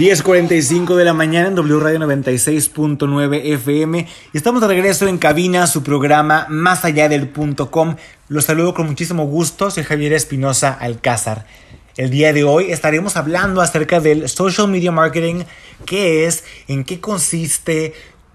10.45 de la mañana en W Radio 96.9 FM y estamos de regreso en cabina, su programa Más allá del punto com. Los saludo con muchísimo gusto, soy Javier Espinosa Alcázar. El día de hoy estaremos hablando acerca del social media marketing, qué es, en qué consiste,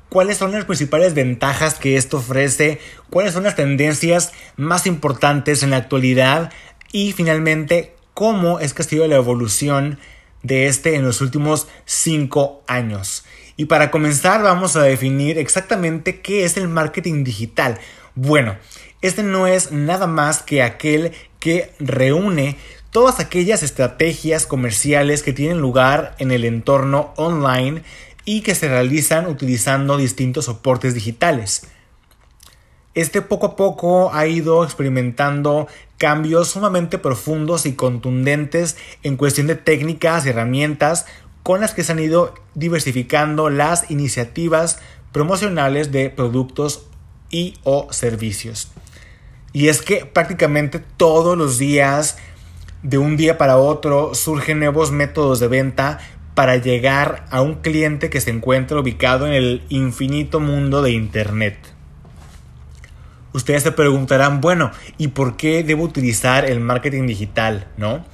cuáles son las principales ventajas que esto ofrece, cuáles son las tendencias más importantes en la actualidad y finalmente cómo es que ha sido la evolución de este en los últimos 5 años. Y para comenzar vamos a definir exactamente qué es el marketing digital. Bueno, este no es nada más que aquel que reúne todas aquellas estrategias comerciales que tienen lugar en el entorno online y que se realizan utilizando distintos soportes digitales. Este poco a poco ha ido experimentando cambios sumamente profundos y contundentes en cuestión de técnicas y herramientas con las que se han ido diversificando las iniciativas promocionales de productos y o servicios. Y es que prácticamente todos los días, de un día para otro, surgen nuevos métodos de venta para llegar a un cliente que se encuentra ubicado en el infinito mundo de Internet. Ustedes se preguntarán, bueno, ¿y por qué debo utilizar el marketing digital? ¿No?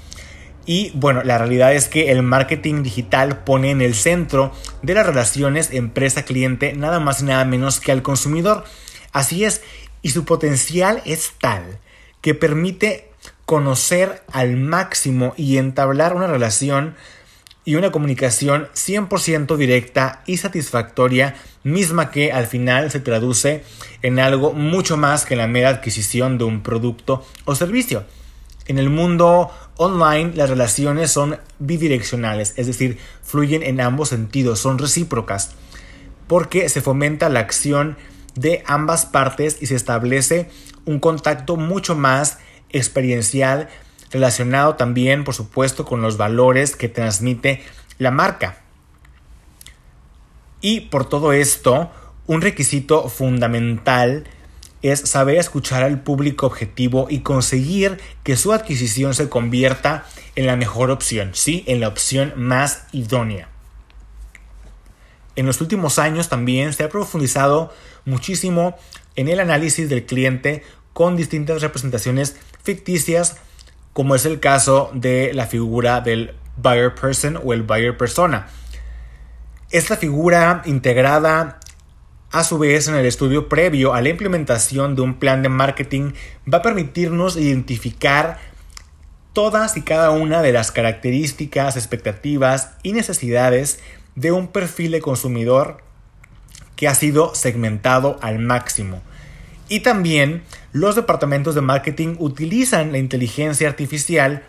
Y bueno, la realidad es que el marketing digital pone en el centro de las relaciones empresa-cliente nada más y nada menos que al consumidor. Así es, y su potencial es tal que permite conocer al máximo y entablar una relación y una comunicación 100% directa y satisfactoria, misma que al final se traduce en algo mucho más que la mera adquisición de un producto o servicio. En el mundo online las relaciones son bidireccionales, es decir, fluyen en ambos sentidos, son recíprocas, porque se fomenta la acción de ambas partes y se establece un contacto mucho más experiencial relacionado también, por supuesto, con los valores que transmite la marca. Y por todo esto, un requisito fundamental es saber escuchar al público objetivo y conseguir que su adquisición se convierta en la mejor opción, sí, en la opción más idónea. En los últimos años también se ha profundizado muchísimo en el análisis del cliente con distintas representaciones ficticias como es el caso de la figura del buyer person o el buyer persona. Esta figura integrada a su vez en el estudio previo a la implementación de un plan de marketing va a permitirnos identificar todas y cada una de las características, expectativas y necesidades de un perfil de consumidor que ha sido segmentado al máximo. Y también los departamentos de marketing utilizan la inteligencia artificial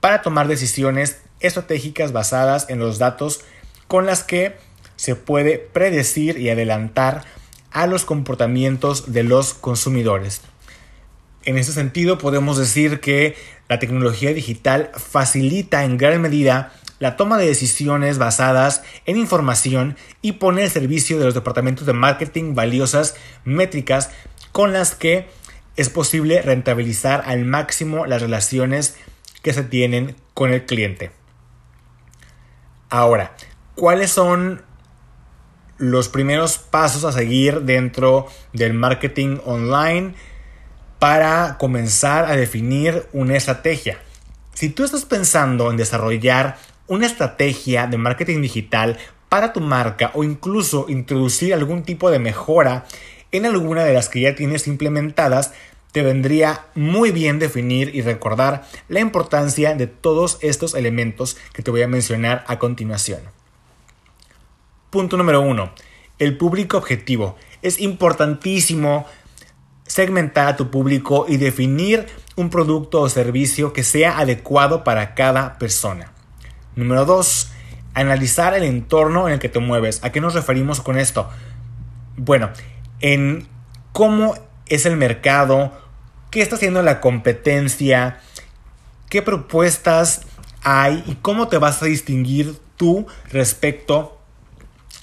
para tomar decisiones estratégicas basadas en los datos con las que se puede predecir y adelantar a los comportamientos de los consumidores. En ese sentido podemos decir que la tecnología digital facilita en gran medida la toma de decisiones basadas en información y pone al servicio de los departamentos de marketing valiosas métricas con las que es posible rentabilizar al máximo las relaciones que se tienen con el cliente. Ahora, ¿cuáles son los primeros pasos a seguir dentro del marketing online para comenzar a definir una estrategia? Si tú estás pensando en desarrollar una estrategia de marketing digital para tu marca o incluso introducir algún tipo de mejora en alguna de las que ya tienes implementadas, te vendría muy bien definir y recordar la importancia de todos estos elementos que te voy a mencionar a continuación. Punto número uno. El público objetivo. Es importantísimo segmentar a tu público y definir un producto o servicio que sea adecuado para cada persona. Número 2. Analizar el entorno en el que te mueves. ¿A qué nos referimos con esto? Bueno, en cómo es el mercado, qué está haciendo la competencia, qué propuestas hay y cómo te vas a distinguir tú respecto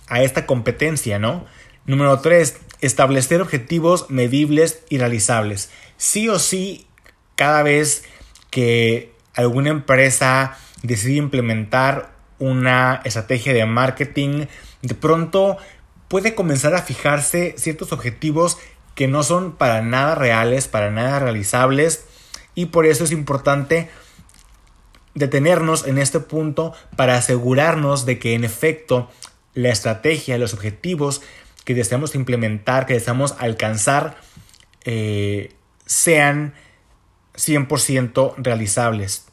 a esta competencia, ¿no? Número 3, establecer objetivos medibles y realizables. Sí o sí, cada vez que alguna empresa decide implementar una estrategia de marketing, de pronto puede comenzar a fijarse ciertos objetivos que no son para nada reales, para nada realizables y por eso es importante detenernos en este punto para asegurarnos de que en efecto la estrategia, los objetivos que deseamos implementar, que deseamos alcanzar, eh, sean 100% realizables.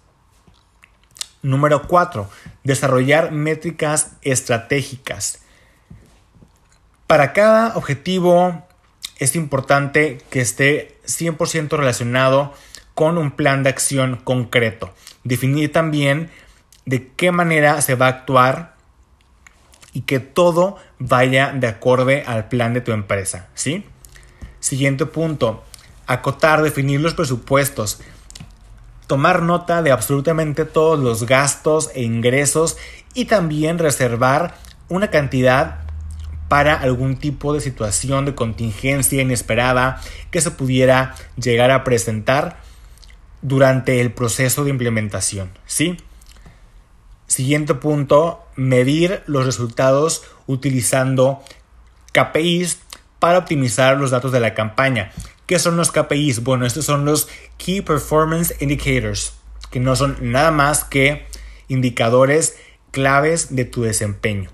Número 4. Desarrollar métricas estratégicas. Para cada objetivo es importante que esté 100% relacionado con un plan de acción concreto. Definir también de qué manera se va a actuar y que todo vaya de acorde al plan de tu empresa, ¿sí? Siguiente punto, acotar, definir los presupuestos, tomar nota de absolutamente todos los gastos e ingresos y también reservar una cantidad para algún tipo de situación de contingencia inesperada que se pudiera llegar a presentar durante el proceso de implementación, ¿sí? Siguiente punto, medir los resultados utilizando KPIs para optimizar los datos de la campaña. ¿Qué son los KPIs? Bueno, estos son los Key Performance Indicators, que no son nada más que indicadores claves de tu desempeño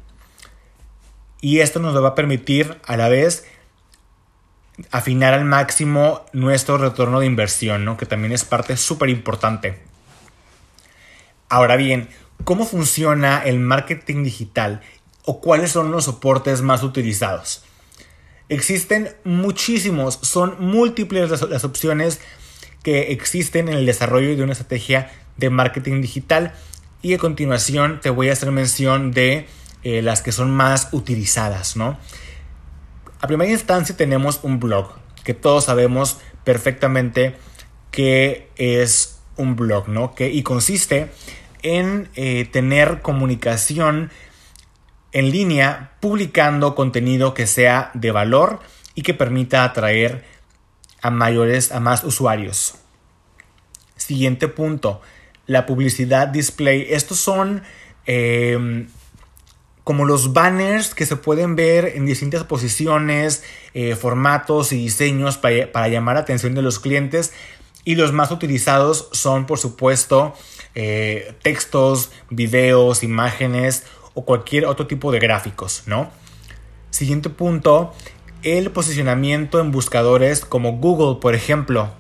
y esto nos va a permitir a la vez afinar al máximo nuestro retorno de inversión, ¿no? que también es parte súper importante. Ahora bien, ¿cómo funciona el marketing digital o cuáles son los soportes más utilizados? Existen muchísimos, son múltiples las, opciones que existen en el desarrollo de una estrategia de marketing digital y a continuación te voy a hacer mención de eh, las que son más utilizadas, ¿no? A primera instancia tenemos un blog, que todos sabemos perfectamente que es un blog, ¿no? Que, y consiste en eh, tener comunicación en línea publicando contenido que sea de valor y que permita atraer a mayores, a más usuarios. Siguiente punto, la publicidad display. Estos son eh, como los banners que se pueden ver en distintas posiciones, eh, formatos y diseños para, llamar la atención de los clientes. Y los más utilizados son, por supuesto, eh, textos, videos, imágenes o cualquier otro tipo de gráficos, ¿no? Siguiente punto, el posicionamiento en buscadores como Google, por ejemplo.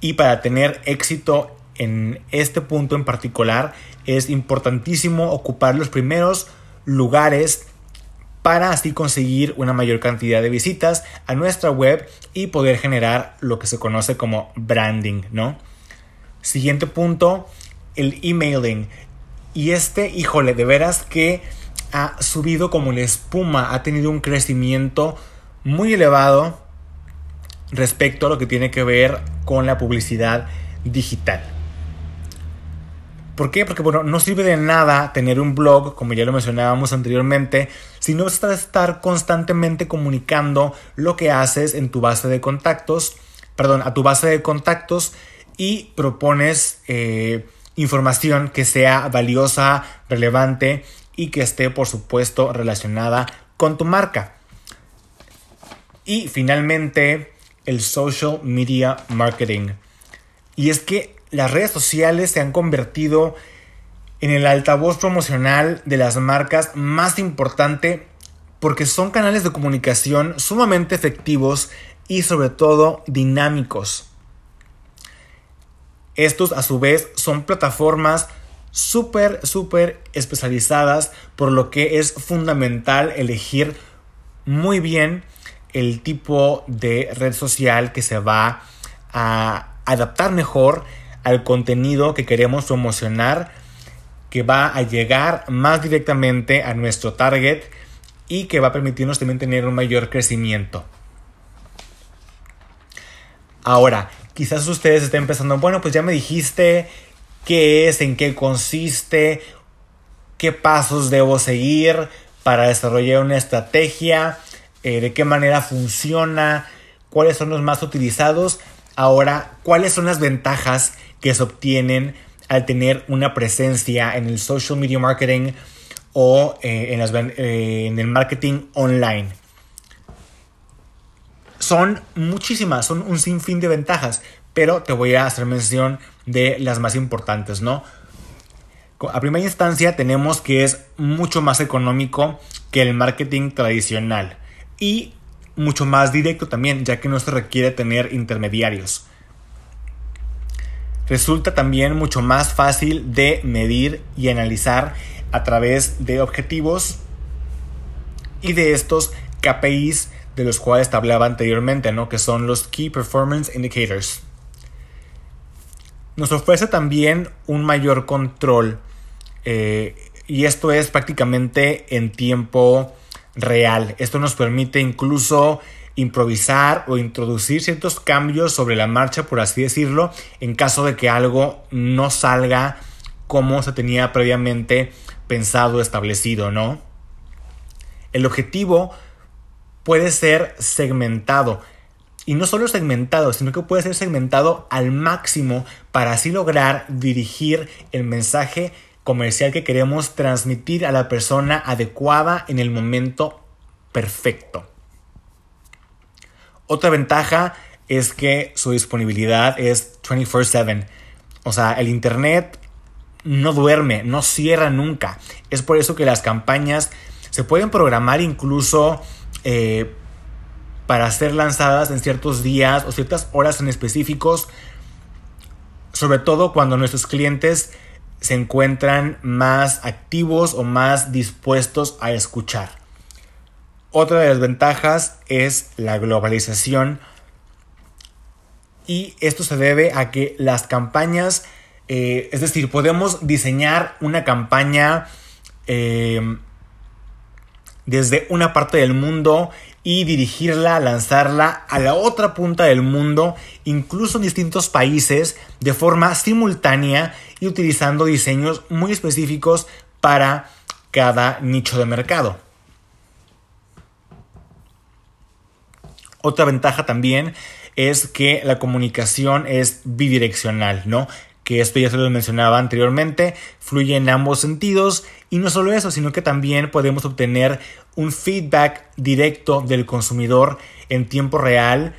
Y para tener éxito en este punto en particular, es importantísimo ocupar los primeros lugares para así conseguir una mayor cantidad de visitas a nuestra web y poder generar lo que se conoce como branding, ¿no? Siguiente punto, el emailing. Y este, híjole, de veras que ha subido como la espuma, ha tenido un crecimiento muy elevado respecto a lo que tiene que ver con la publicidad digital. ¿Por qué? Porque bueno, no sirve de nada tener un blog, como ya lo mencionábamos anteriormente, si no estar constantemente comunicando lo que haces en tu base de contactos, perdón, a tu base de contactos y propones eh, información que sea valiosa, relevante y que esté, por supuesto, relacionada con tu marca. Y finalmente, el social media marketing. Y es que las redes sociales se han convertido en el altavoz promocional de las marcas más importante porque son canales de comunicación sumamente efectivos y sobre todo dinámicos. Estos a su vez son plataformas súper, súper especializadas por lo que es fundamental elegir muy bien el tipo de red social que se va a adaptar mejor al contenido que queremos promocionar que va a llegar más directamente a nuestro target y que va a permitirnos también tener un mayor crecimiento. Ahora, quizás ustedes estén pensando, bueno, pues ya me dijiste qué es, en qué consiste, qué pasos debo seguir para desarrollar una estrategia, eh, de qué manera funciona, cuáles son los más utilizados. Ahora, ¿cuáles son las ventajas que se obtienen al tener una presencia en el social media marketing o eh, eh, en el marketing online. Son muchísimas, son un sinfín de ventajas, pero te voy a hacer mención de las más importantes, ¿no? A primera instancia tenemos que es mucho más económico que el marketing tradicional y mucho más directo también, ya que no se requiere tener intermediarios. Resulta también mucho más fácil de medir y analizar a través de objetivos y de estos KPIs de los cuales te hablaba anteriormente, ¿no? que son los Key Performance Indicators. Nos ofrece también un mayor control eh, y esto es prácticamente en tiempo real. Esto nos permite incluso improvisar o introducir ciertos cambios sobre la marcha, por así decirlo, en caso de que algo no salga como se tenía previamente pensado, establecido, ¿no? El objetivo puede ser segmentado. Y no solo segmentado, sino que puede ser segmentado al máximo para así lograr dirigir el mensaje comercial que queremos transmitir a la persona adecuada en el momento perfecto. Otra ventaja es que su disponibilidad es 24/7. O sea, el Internet no duerme, no cierra nunca. Es por eso que las campañas se pueden programar incluso eh, para ser lanzadas en ciertos días o ciertas horas en específicos, sobre todo cuando nuestros clientes se encuentran más activos o más dispuestos a escuchar. Otra de las ventajas es la globalización y esto se debe a que las campañas, eh, es decir, podemos diseñar una campaña eh, desde una parte del mundo y dirigirla, lanzarla a la otra punta del mundo, incluso en distintos países, de forma simultánea y utilizando diseños muy específicos para cada nicho de mercado. Otra ventaja también es que la comunicación es bidireccional, ¿no? Que esto ya se lo mencionaba anteriormente, fluye en ambos sentidos y no solo eso, sino que también podemos obtener un feedback directo del consumidor en tiempo real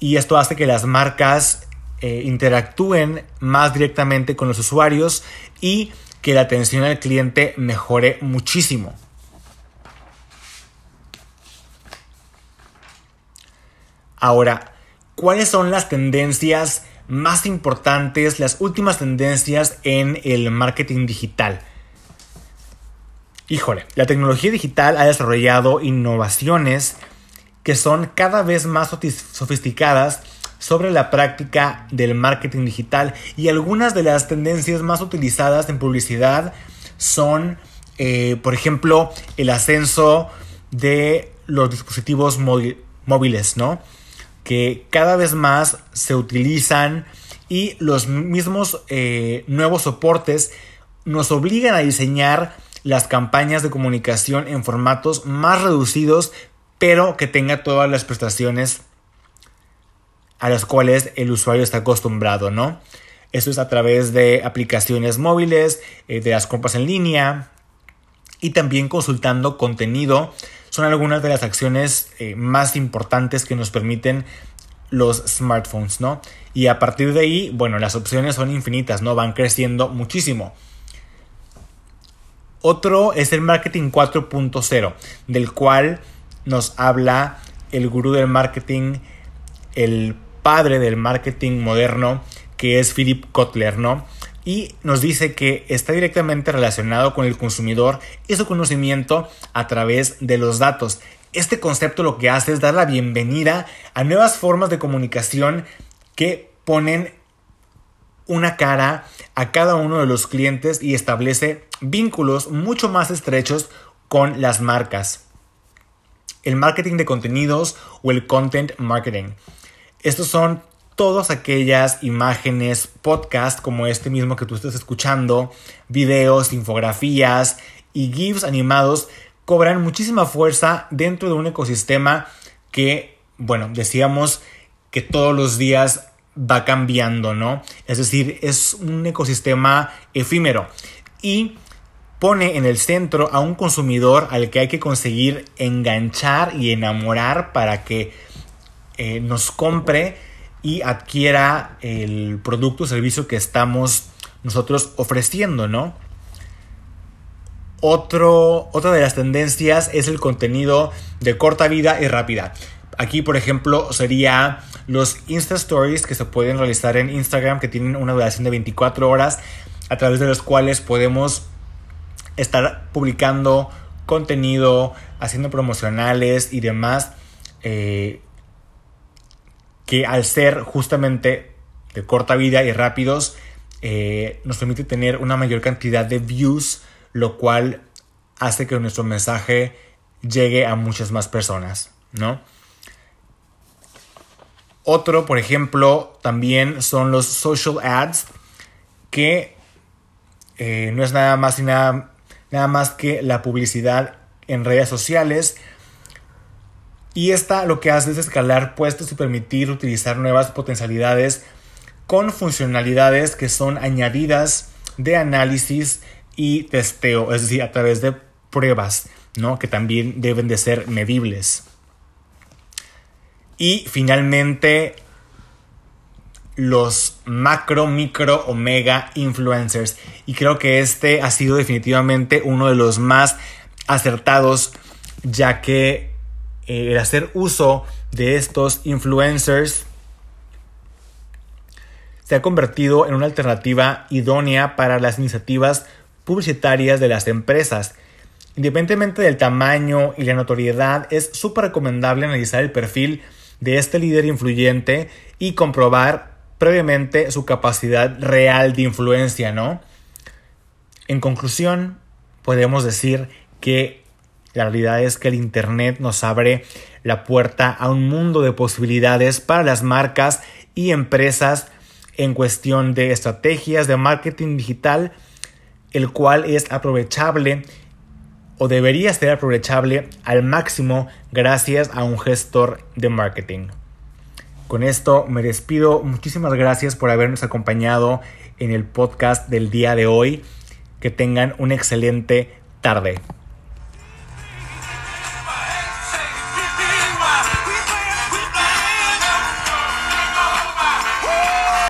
y esto hace que las marcas eh, interactúen más directamente con los usuarios y que la atención al cliente mejore muchísimo. Ahora, ¿cuáles son las tendencias más importantes, las últimas tendencias en el marketing digital. Híjole, la tecnología digital ha desarrollado innovaciones que son cada vez más sofisticadas sobre la práctica del marketing digital y algunas de las tendencias más utilizadas en publicidad son, eh, por ejemplo, el ascenso de los dispositivos móviles, ¿no? Que cada vez más se utilizan y los mismos eh, nuevos soportes nos obligan a diseñar las campañas de comunicación en formatos más reducidos, pero que tenga todas las prestaciones a las cuales el usuario está acostumbrado, ¿no? Eso es a través de aplicaciones móviles, eh, de las compras en línea y también consultando contenido son algunas de las acciones eh, más importantes que nos permiten los smartphones, ¿no? Y a partir de ahí, bueno, las opciones son infinitas, ¿no? Van creciendo muchísimo. Otro es el marketing 4.0, del cual nos habla el gurú del marketing, el padre del marketing moderno, que es Philip Kotler, ¿no? Y nos dice que está directamente relacionado con el consumidor y su conocimiento a través de los datos. Este concepto lo que hace es dar la bienvenida a nuevas formas de comunicación que ponen una cara a cada uno de los clientes y establece vínculos mucho más estrechos con las marcas. El marketing de contenidos o el content marketing. Estos son todas aquellas imágenes, podcast como este mismo que tú estás escuchando, videos, infografías y GIFs animados cobran muchísima fuerza dentro de un ecosistema que, bueno, decíamos que todos los días va cambiando, ¿no? Es decir, es un ecosistema efímero y pone en el centro a un consumidor al que hay que conseguir enganchar y enamorar para que eh, nos compre y adquiera el producto o servicio que estamos nosotros ofreciendo, ¿no? Otro, otra de las tendencias es el contenido de corta vida y rápida. Aquí, por ejemplo, sería los Insta Stories que se pueden realizar en Instagram, que tienen una duración de 24 horas, a través de los cuales podemos estar publicando contenido, haciendo promocionales y demás, eh, que al ser justamente de corta vida y rápidos, eh, nos permite tener una mayor cantidad de views, lo cual hace que nuestro mensaje llegue a muchas más personas, ¿no? Otro, por ejemplo, también son los social ads, que eh, no es nada más y nada, nada más que la publicidad en redes sociales. Y esta lo que hace es escalar puestos y permitir utilizar nuevas potencialidades con funcionalidades que son añadidas de análisis y testeo, es decir, a través de pruebas, ¿no? Que también deben de ser medibles. Y finalmente, los macro, micro, omega influencers. Y creo que este ha sido definitivamente uno de los más acertados, ya que eh, el hacer uso de estos influencers se ha convertido en una alternativa idónea para las iniciativas publicitarias de las empresas. Independientemente del tamaño y la notoriedad, es súper recomendable analizar el perfil de este líder influyente y comprobar previamente su capacidad real de influencia, ¿no? En conclusión, podemos decir que la realidad es que el Internet nos abre la puerta a un mundo de posibilidades para las marcas y empresas en cuestión de estrategias de marketing digital, el cual es aprovechable o debería ser aprovechable al máximo gracias a un gestor de marketing. Con esto me despido. Muchísimas gracias por habernos acompañado en el podcast del día de hoy. Que tengan una excelente tarde.